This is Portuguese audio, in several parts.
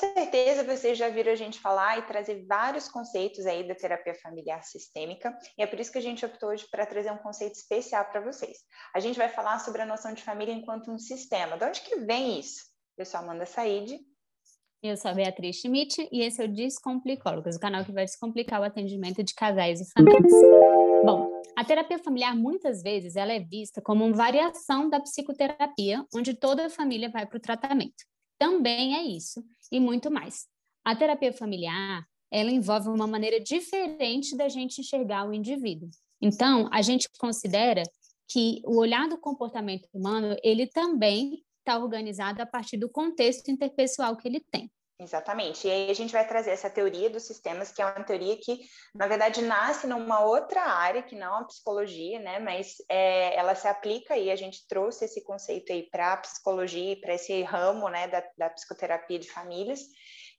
certeza vocês já viram a gente falar e trazer vários conceitos aí da terapia familiar sistêmica, e é por isso que a gente optou hoje para trazer um conceito especial para vocês. A gente vai falar sobre a noção de família enquanto um sistema. De onde que vem isso? Eu sou Amanda Said. Eu sou a Beatriz Schmidt e esse é o Descomplicólogos, o canal que vai descomplicar o atendimento de casais e famílias. Bom, a terapia familiar muitas vezes ela é vista como uma variação da psicoterapia, onde toda a família vai para o tratamento também é isso e muito mais. A terapia familiar, ela envolve uma maneira diferente da gente enxergar o indivíduo. Então, a gente considera que o olhar do comportamento humano, ele também está organizado a partir do contexto interpessoal que ele tem. Exatamente. E aí a gente vai trazer essa teoria dos sistemas, que é uma teoria que, na verdade, nasce numa outra área, que não a psicologia, né? Mas é, ela se aplica e a gente trouxe esse conceito aí para a psicologia, para esse ramo, né, da, da psicoterapia de famílias.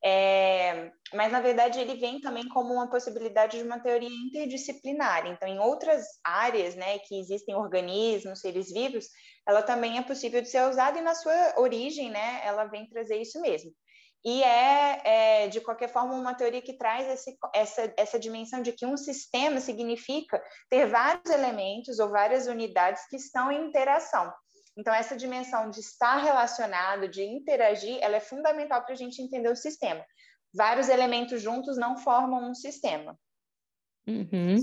É, mas, na verdade, ele vem também como uma possibilidade de uma teoria interdisciplinar. Então, em outras áreas, né, que existem organismos, seres vivos, ela também é possível de ser usada e, na sua origem, né, ela vem trazer isso mesmo. E é, é, de qualquer forma, uma teoria que traz esse, essa, essa dimensão de que um sistema significa ter vários elementos ou várias unidades que estão em interação. Então, essa dimensão de estar relacionado, de interagir, ela é fundamental para a gente entender o sistema. Vários elementos juntos não formam um sistema. Uhum.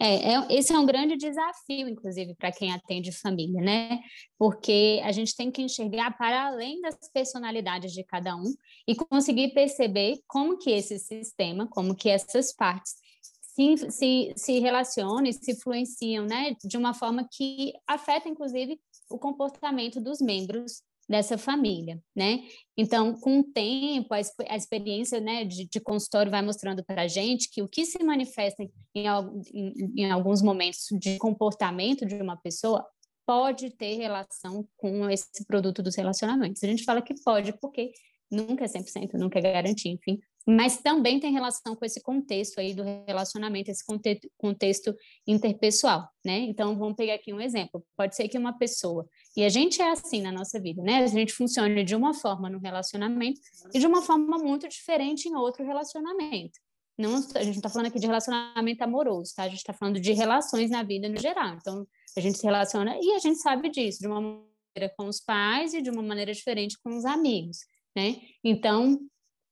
É, é, esse é um grande desafio, inclusive, para quem atende família, né? Porque a gente tem que enxergar para além das personalidades de cada um e conseguir perceber como que esse sistema, como que essas partes se, se, se relacionam e se influenciam, né? De uma forma que afeta, inclusive, o comportamento dos membros dessa família, né? Então, com o tempo, a, a experiência né, de, de, consultório vai mostrando para a gente que o que se manifesta em, em, em, alguns momentos de comportamento de uma pessoa pode ter relação com esse produto dos relacionamentos. A gente fala que pode porque nunca é 100%, nunca é garantia, enfim, mas também tem relação com esse contexto aí do relacionamento, esse contexto, contexto interpessoal, né? Então, vamos pegar aqui um exemplo. Pode ser que uma pessoa, e a gente é assim na nossa vida, né? A gente funciona de uma forma no relacionamento e de uma forma muito diferente em outro relacionamento. Não, a gente está falando aqui de relacionamento amoroso, tá? A gente está falando de relações na vida no geral. Então, a gente se relaciona e a gente sabe disso, de uma maneira com os pais e de uma maneira diferente com os amigos, né? Então,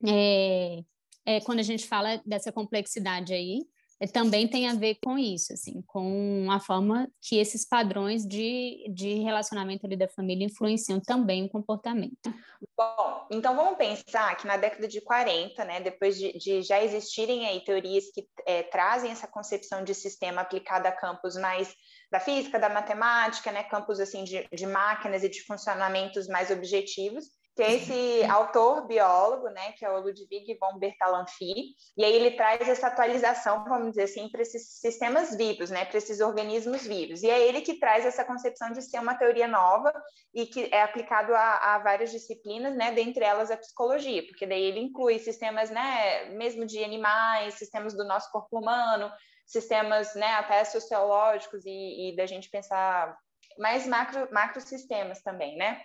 é, é, quando a gente fala dessa complexidade aí, é, também tem a ver com isso, assim, com a forma que esses padrões de, de relacionamento ali da família influenciam também o comportamento. Bom, então vamos pensar que na década de 40, né, depois de, de já existirem aí teorias que é, trazem essa concepção de sistema aplicado a campos mais da física, da matemática, né, campos assim de, de máquinas e de funcionamentos mais objetivos, que é esse autor biólogo, né, que é o Ludwig von Bertalanffy, e aí ele traz essa atualização, vamos dizer assim, para esses sistemas vivos, né, para esses organismos vivos. E é ele que traz essa concepção de ser uma teoria nova e que é aplicado a, a várias disciplinas, né, dentre elas a psicologia, porque daí ele inclui sistemas, né, mesmo de animais, sistemas do nosso corpo humano, sistemas, né, até sociológicos e, e da gente pensar mais macro, macro sistemas também, né?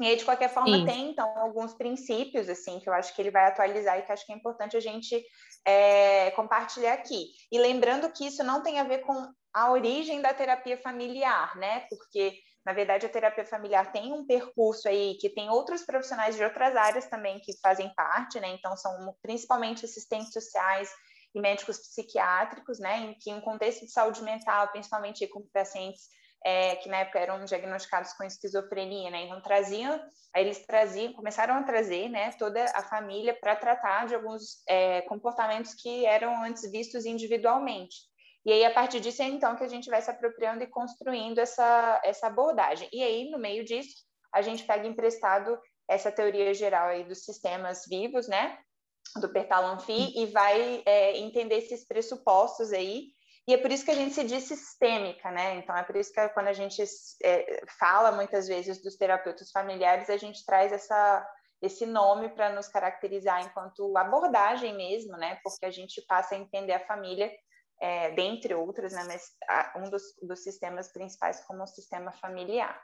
E aí, de qualquer forma, Sim. tem, então, alguns princípios, assim, que eu acho que ele vai atualizar e que acho que é importante a gente é, compartilhar aqui. E lembrando que isso não tem a ver com a origem da terapia familiar, né? Porque, na verdade, a terapia familiar tem um percurso aí que tem outros profissionais de outras áreas também que fazem parte, né? Então, são principalmente assistentes sociais e médicos psiquiátricos, né? Em que, em contexto de saúde mental, principalmente com pacientes é, que na época eram diagnosticados com esquizofrenia, né? Então traziam, aí eles traziam, começaram a trazer, né, toda a família para tratar de alguns é, comportamentos que eram antes vistos individualmente. E aí a partir disso é então que a gente vai se apropriando e construindo essa essa abordagem. E aí no meio disso a gente pega emprestado essa teoria geral aí dos sistemas vivos, né? Do Pertalanffy e vai é, entender esses pressupostos aí e é por isso que a gente se diz sistêmica, né? Então, é por isso que quando a gente é, fala muitas vezes dos terapeutas familiares, a gente traz essa, esse nome para nos caracterizar enquanto abordagem mesmo, né? Porque a gente passa a entender a família, é, dentre outros, né? Mas um dos, dos sistemas principais como o sistema familiar.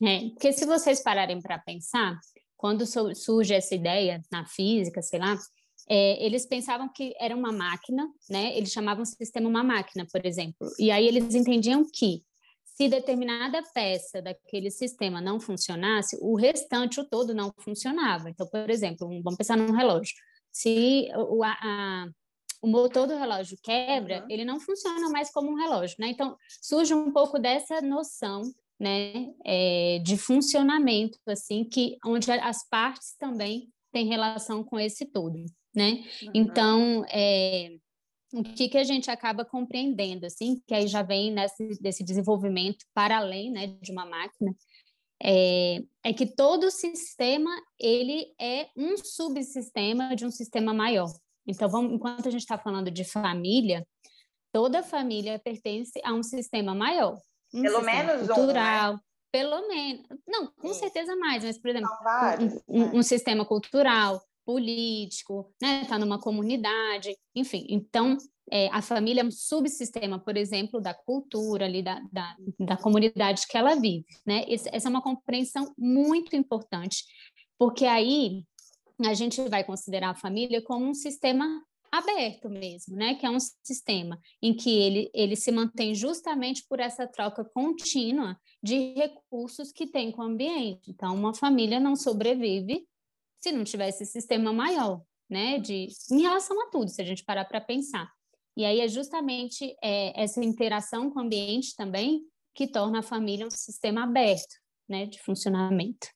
É, porque se vocês pararem para pensar, quando surge essa ideia na física, sei lá, é, eles pensavam que era uma máquina, né? Eles chamavam o sistema uma máquina, por exemplo. E aí eles entendiam que se determinada peça daquele sistema não funcionasse, o restante, o todo, não funcionava. Então, por exemplo, vamos pensar num relógio. Se o, a, a, o motor do relógio quebra, uhum. ele não funciona mais como um relógio, né? Então, surge um pouco dessa noção, né, é, de funcionamento, assim, que onde as partes também têm relação com esse todo, né? Uhum. Então, é, o que, que a gente acaba compreendendo, assim, que aí já vem nesse, desse desenvolvimento para além, né, de uma máquina, é, é que todo sistema, ele é um subsistema de um sistema maior. Então, vamos, enquanto a gente está falando de família, toda família pertence a um sistema maior. Um pelo menos cultural, um, né? pelo menos, não, com Sim. certeza mais, mas, por exemplo, um, um, né? um sistema cultural, político, né? Está numa comunidade, enfim. Então, é, a família é um subsistema, por exemplo, da cultura ali, da, da, da comunidade que ela vive, né? Essa é uma compreensão muito importante, porque aí a gente vai considerar a família como um sistema aberto mesmo, né? Que é um sistema em que ele, ele se mantém justamente por essa troca contínua de recursos que tem com o ambiente. Então, uma família não sobrevive se não tivesse esse sistema maior, né, de, em relação a tudo, se a gente parar para pensar. E aí é justamente é, essa interação com o ambiente também que torna a família um sistema aberto, né, de funcionamento.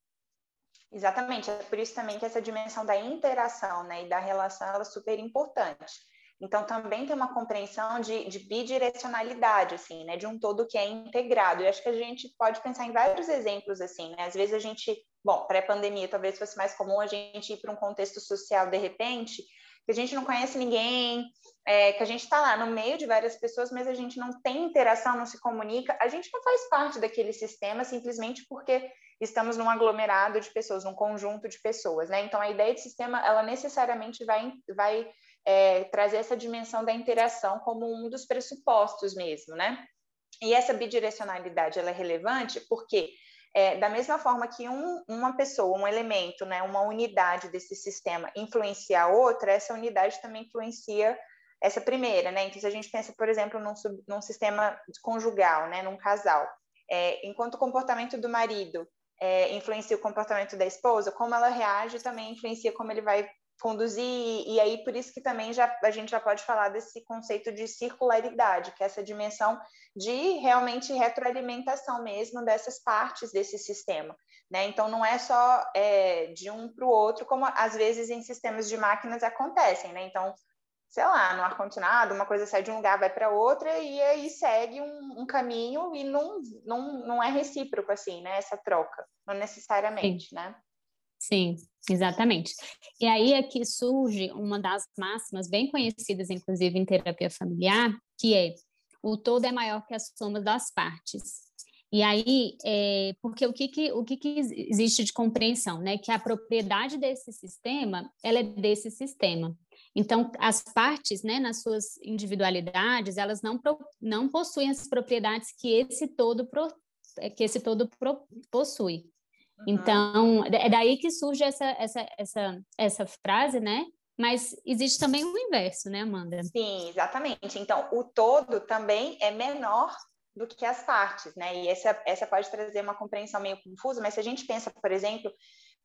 Exatamente, é por isso também que essa dimensão da interação, né, e da relação ela é super importante. Então, também tem uma compreensão de, de, bidirecionalidade, assim, né? De um todo que é integrado. E acho que a gente pode pensar em vários exemplos, assim, né? Às vezes a gente, bom, pré-pandemia talvez fosse mais comum a gente ir para um contexto social de repente, que a gente não conhece ninguém, é, que a gente está lá no meio de várias pessoas, mas a gente não tem interação, não se comunica, a gente não faz parte daquele sistema simplesmente porque estamos num aglomerado de pessoas, num conjunto de pessoas, né? Então, a ideia de sistema, ela necessariamente vai, vai é, trazer essa dimensão da interação como um dos pressupostos mesmo, né? E essa bidirecionalidade ela é relevante porque é, da mesma forma que um, uma pessoa, um elemento, né, uma unidade desse sistema influencia a outra, essa unidade também influencia essa primeira, né? Então, se a gente pensa, por exemplo, num, num sistema conjugal, né, num casal, é, enquanto o comportamento do marido é, influencia o comportamento da esposa, como ela reage também influencia como ele vai conduzir, e aí por isso que também já, a gente já pode falar desse conceito de circularidade, que é essa dimensão de realmente retroalimentação mesmo dessas partes desse sistema. Né? Então, não é só é, de um para o outro, como às vezes em sistemas de máquinas acontecem. Né? Então, sei lá, no ar-condicionado, uma coisa sai de um lugar, vai para outra, e aí segue um, um, caminho e não, não, não é recíproco, assim, né? Essa troca, não necessariamente, Sim. né? Sim, exatamente. E aí é que surge uma das máximas bem conhecidas, inclusive em terapia familiar, que é o todo é maior que a soma das partes. E aí, é, porque o que, que, o que, que existe de compreensão, né? Que a propriedade desse sistema, ela é desse sistema. Então, as partes, né, nas suas individualidades, elas não, não possuem as propriedades que esse todo, que esse todo possui. Então, é daí que surge essa, essa, essa, essa frase, né? Mas existe também o inverso, né, Amanda? Sim, exatamente. Então, o todo também é menor do que as partes, né? E essa, essa pode trazer uma compreensão meio confusa, mas se a gente pensa, por exemplo,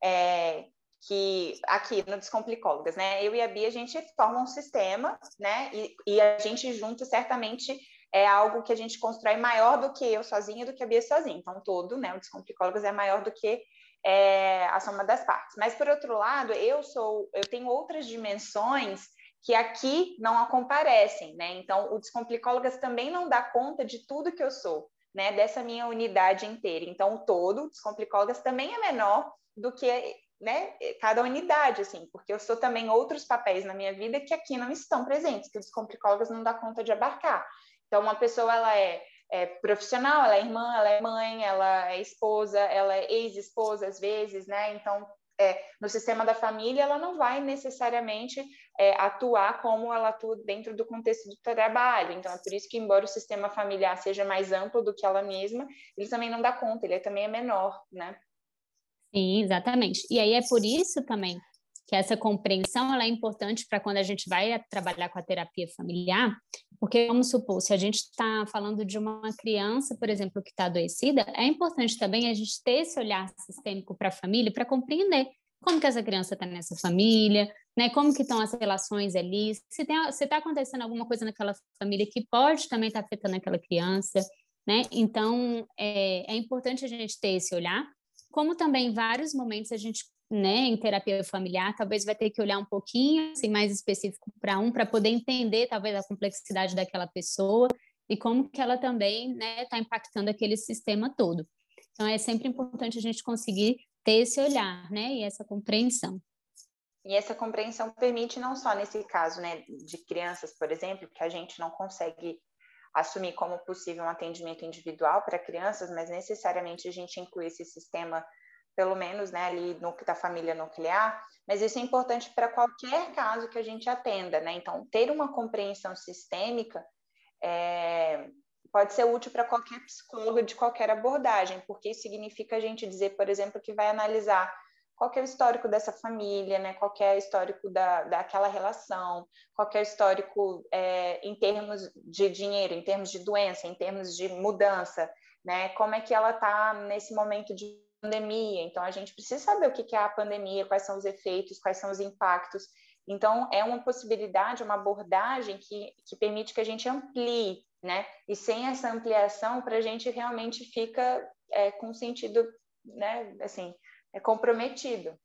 é, que aqui no Descomplicólogas, né? Eu e a Bia, a gente forma um sistema, né? E, e a gente junto certamente é algo que a gente constrói maior do que eu sozinha, do que a Bia sozinha. Então, todo, né, o Descomplicólogas é maior do que é, a soma das partes. Mas, por outro lado, eu sou, eu tenho outras dimensões que aqui não comparecem, né? Então, o Descomplicólogas também não dá conta de tudo que eu sou, né? Dessa minha unidade inteira. Então, o todo, o Descomplicólogas também é menor do que né, cada unidade, assim, porque eu sou também outros papéis na minha vida que aqui não estão presentes, que o Descomplicólogas não dá conta de abarcar. Então, uma pessoa, ela é, é, profissional, ela é irmã, ela é mãe, ela é esposa, ela é ex-esposa às vezes, né? Então, é, no sistema da família, ela não vai necessariamente é, atuar como ela atua dentro do contexto do trabalho. Então, é por isso que, embora o sistema familiar seja mais amplo do que ela mesma, ele também não dá conta, ele também é menor, né? Sim, exatamente. E aí é por isso também que essa compreensão ela é importante para quando a gente vai trabalhar com a terapia familiar, porque vamos supor, se a gente está falando de uma criança, por exemplo, que está adoecida, é importante também a gente ter esse olhar sistêmico para a família para compreender como que essa criança está nessa família, né? Como que estão as relações ali, se está acontecendo alguma coisa naquela família que pode também estar tá afetando aquela criança, né? Então é, é importante a gente ter esse olhar, como também em vários momentos a gente né, em terapia familiar, talvez vai ter que olhar um pouquinho assim, mais específico para um, para poder entender talvez a complexidade daquela pessoa e como que ela também está né, impactando aquele sistema todo. Então é sempre importante a gente conseguir ter esse olhar, né, e essa compreensão. E essa compreensão permite não só nesse caso, né, de crianças, por exemplo, que a gente não consegue assumir como possível um atendimento individual para crianças, mas necessariamente a gente inclui esse sistema pelo menos né, ali no, da família nuclear, mas isso é importante para qualquer caso que a gente atenda, né? Então, ter uma compreensão sistêmica é, pode ser útil para qualquer psicólogo de qualquer abordagem, porque isso significa a gente dizer, por exemplo, que vai analisar qual é o histórico dessa família, né? qual é o histórico da, daquela relação, qual é o histórico é, em termos de dinheiro, em termos de doença, em termos de mudança, né? como é que ela está nesse momento de pandemia. Então, a gente precisa saber o que é a pandemia, quais são os efeitos, quais são os impactos. Então, é uma possibilidade, uma abordagem que, que permite que a gente amplie, né? E sem essa ampliação, para a gente realmente fica é, com sentido, né? Assim, é comprometido.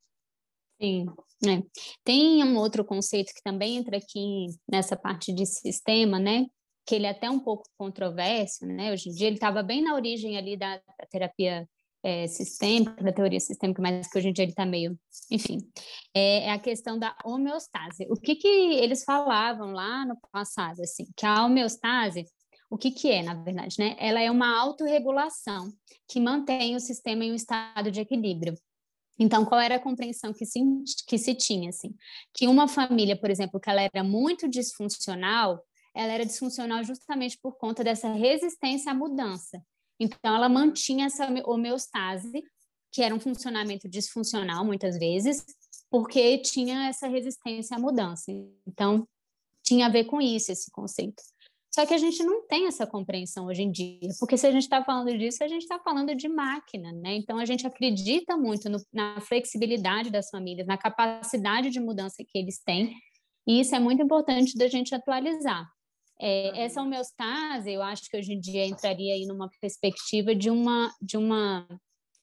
Sim, né? Tem um outro conceito que também entra aqui nessa parte de sistema, né? Que ele é até um pouco controverso, né? Hoje em dia ele estava bem na origem ali da terapia é, sistêmica, da teoria sistêmica, mas que hoje em dia ele está meio, enfim, é, é, a questão da homeostase. O que que eles falavam lá no passado, assim, que a homeostase, o que que é, na verdade, né? Ela é uma autorregulação que mantém o sistema em um estado de equilíbrio. Então, qual era a compreensão que se, que se tinha, assim? Que uma família, por exemplo, que ela era muito disfuncional, ela era disfuncional justamente por conta dessa resistência à mudança. Então, ela mantinha essa homeostase, que era um funcionamento disfuncional, muitas vezes, porque tinha essa resistência à mudança. Então, tinha a ver com isso, esse conceito. Só que a gente não tem essa compreensão hoje em dia, porque se a gente está falando disso, a gente está falando de máquina, né? Então a gente acredita muito no, na flexibilidade das famílias, na capacidade de mudança que eles têm, e isso é muito importante da gente atualizar. É, essa homeostase, eu acho que hoje em dia entraria aí numa perspectiva de uma, de uma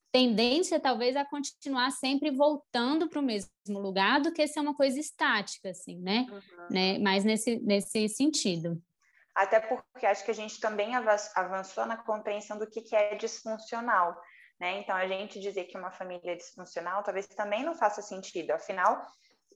tendência, talvez, a continuar sempre voltando para o mesmo lugar do que ser uma coisa estática, assim, né? Uhum. né? Mais nesse, nesse sentido. Até porque acho que a gente também avançou na compreensão do que, que é disfuncional. Né? Então, a gente dizer que uma família é disfuncional talvez também não faça sentido. Afinal,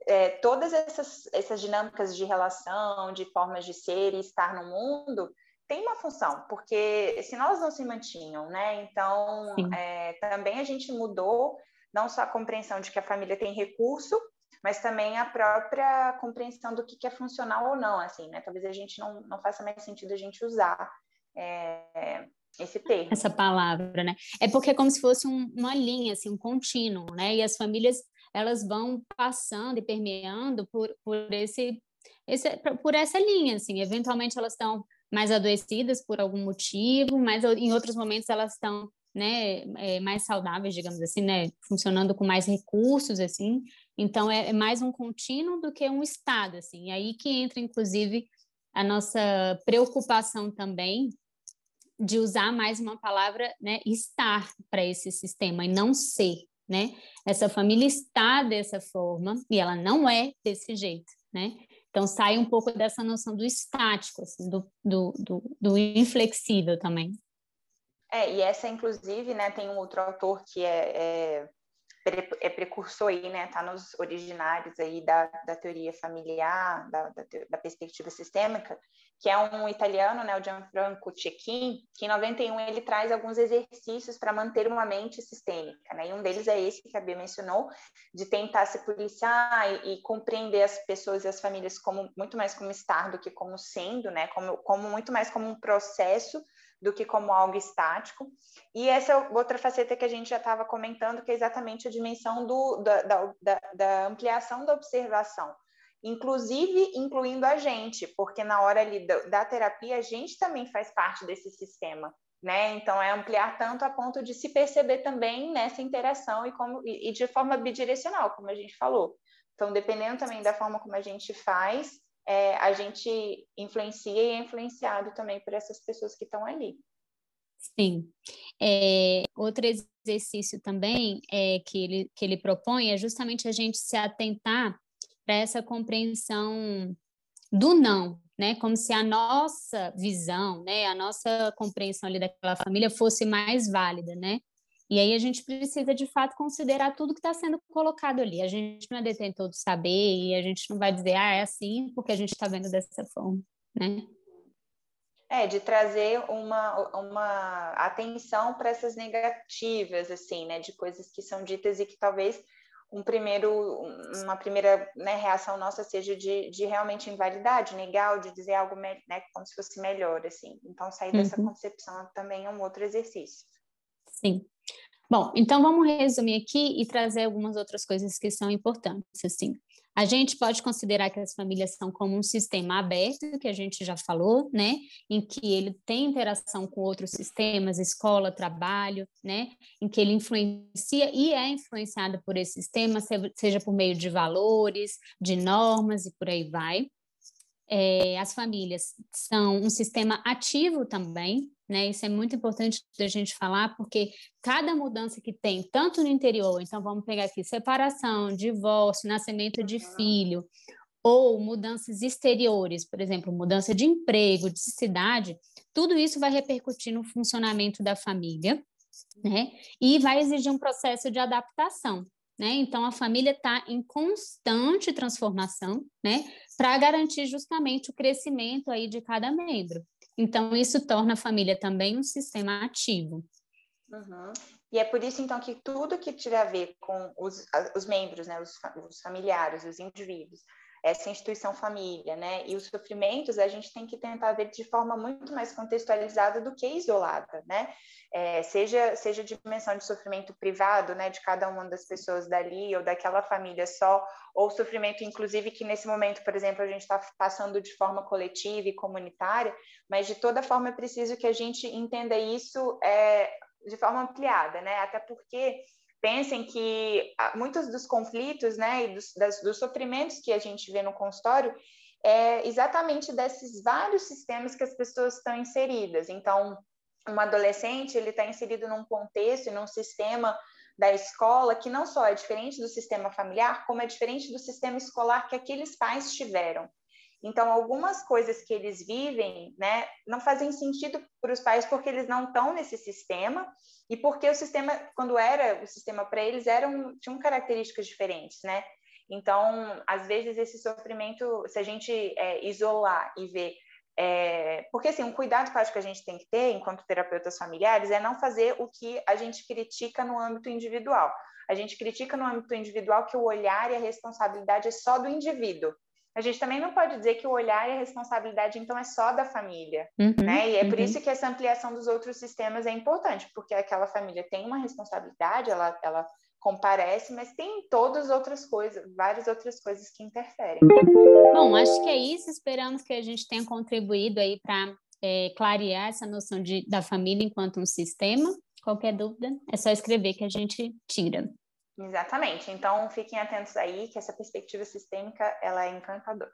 é, todas essas, essas dinâmicas de relação, de formas de ser e estar no mundo, tem uma função, porque se nós não se mantinham, né? Então, é, também a gente mudou não só a compreensão de que a família tem recurso, mas também a própria compreensão do que, que é funcional ou não, assim, né? Talvez a gente não, não faça mais sentido a gente usar é, esse termo. Essa palavra, né? É porque é como se fosse um, uma linha, assim, um contínuo, né? E as famílias elas vão passando e permeando por, por esse, esse por essa linha, assim, eventualmente elas estão mais adoecidas por algum motivo, mas em outros momentos elas estão né, é, mais saudáveis, digamos assim, né, funcionando com mais recursos, assim, então é, é, mais um contínuo do que um estado, assim, e aí que entra, inclusive, a nossa preocupação também de usar mais uma palavra, né, estar para esse sistema e não ser, né? Essa família está dessa forma e ela não é desse jeito, né? Então sai um pouco dessa noção do estático, assim, do, do, do, do inflexível também. É, e essa, inclusive, né, tem um outro autor que é, é é precursor aí, né? Está nos originários aí da, da teoria familiar, da, da, da, perspectiva sistêmica, que é um italiano, né? O Gianfranco Cecchin, que em 91 ele traz alguns exercícios para manter uma mente sistêmica, né? E um deles é esse que a Bia mencionou, de tentar se policiar e, e compreender as pessoas e as famílias como muito mais como estar do que como sendo, né? Como, como muito mais como um processo do que como algo estático. E essa é outra faceta que a gente já estava comentando, que é exatamente a dimensão do, da, da, da, ampliação da observação, inclusive incluindo a gente, porque na hora ali da, da terapia a gente também faz parte desse sistema. Né? Então é ampliar tanto a ponto de se perceber também nessa interação e como e, e de forma bidirecional, como a gente falou. Então, dependendo também da forma como a gente faz, é, a gente influencia e é influenciado também por essas pessoas que estão ali. Sim. É, outro exercício também é, que, ele, que ele propõe é justamente a gente se atentar para essa compreensão do não, né? Como se a nossa visão, né, a nossa compreensão ali daquela família fosse mais válida, né? E aí a gente precisa, de fato, considerar tudo que está sendo colocado ali. A gente não é detentor do saber e a gente não vai dizer, ah, é assim porque a gente está vendo dessa forma, né? É, de trazer uma, uma atenção para essas negativas, assim, né? De coisas que são ditas e que talvez um primeiro, uma primeira né, reação nossa seja de, de realmente invalidade, negar, de dizer algo né, como se fosse melhor, assim. Então, sair dessa uhum. concepção também é um outro exercício. Sim. Bom, então vamos resumir aqui e trazer algumas outras coisas que são importantes, assim. A gente pode considerar que as famílias são como um sistema aberto, que a gente já falou, né? Em que ele tem interação com outros sistemas, escola, trabalho, né? Em que ele influencia e é influenciado por esse sistema, seja por meio de valores, de normas e por aí vai. É, as famílias são um sistema ativo também, né? Isso é muito importante da gente falar, porque cada mudança que tem, tanto no interior, então vamos pegar aqui separação, divórcio, nascimento de filho, ou mudanças exteriores, por exemplo, mudança de emprego, de cidade, tudo isso vai repercutir no funcionamento da família, né? E vai exigir um processo de adaptação. Né? Então, a família está em constante transformação, né? Para garantir justamente o crescimento aí de cada membro. Então, isso torna a família também um sistema ativo. Uhum. E é por isso, então, que tudo que tiver a ver com os, os membros, né, os, os familiares, os indivíduos, essa instituição família, né? E os sofrimentos a gente tem que tentar ver de forma muito mais contextualizada do que isolada, né? É, seja seja dimensão de sofrimento privado, né, de cada uma das pessoas dali ou daquela família só, ou sofrimento inclusive que nesse momento, por exemplo, a gente está passando de forma coletiva e comunitária, mas de toda forma é preciso que a gente entenda isso é, de forma ampliada, né? Até porque pensem que ah, muitos dos conflitos, né, e dos, das, dos sofrimentos que a gente vê no consultório é exatamente desses vários sistemas que as pessoas estão inseridas. Então, um adolescente ele está inserido num contexto num sistema da escola que não só é diferente do sistema familiar, como é diferente do sistema escolar que aqueles pais tiveram. Então, algumas coisas que eles vivem, né, não fazem sentido para os pais porque eles não estão nesse sistema e porque o sistema, quando era o sistema para eles, eram, tinham características diferentes, né? Então, às vezes, esse sofrimento, se a gente é, isolar e ver. É, porque, assim, um cuidado que eu acho que a gente tem que ter, enquanto terapeutas familiares, é não fazer o que a gente critica no âmbito individual. A gente critica no âmbito individual que o olhar e a responsabilidade é só do indivíduo a gente também não pode dizer que o olhar e a responsabilidade, então, é só da família, uhum, né? E é uhum. por isso que essa ampliação dos outros sistemas é importante, porque aquela família tem uma responsabilidade, ela, ela comparece, mas tem todas outras coisas, várias outras coisas que interferem. Bom, acho que é isso. Esperamos que a gente tenha contribuído aí para é, clarear essa noção de, da família enquanto um sistema. Qualquer dúvida, é só escrever que a gente tira. Exatamente. Então, fiquem atentos aí que essa perspectiva sistêmica ela é encantadora.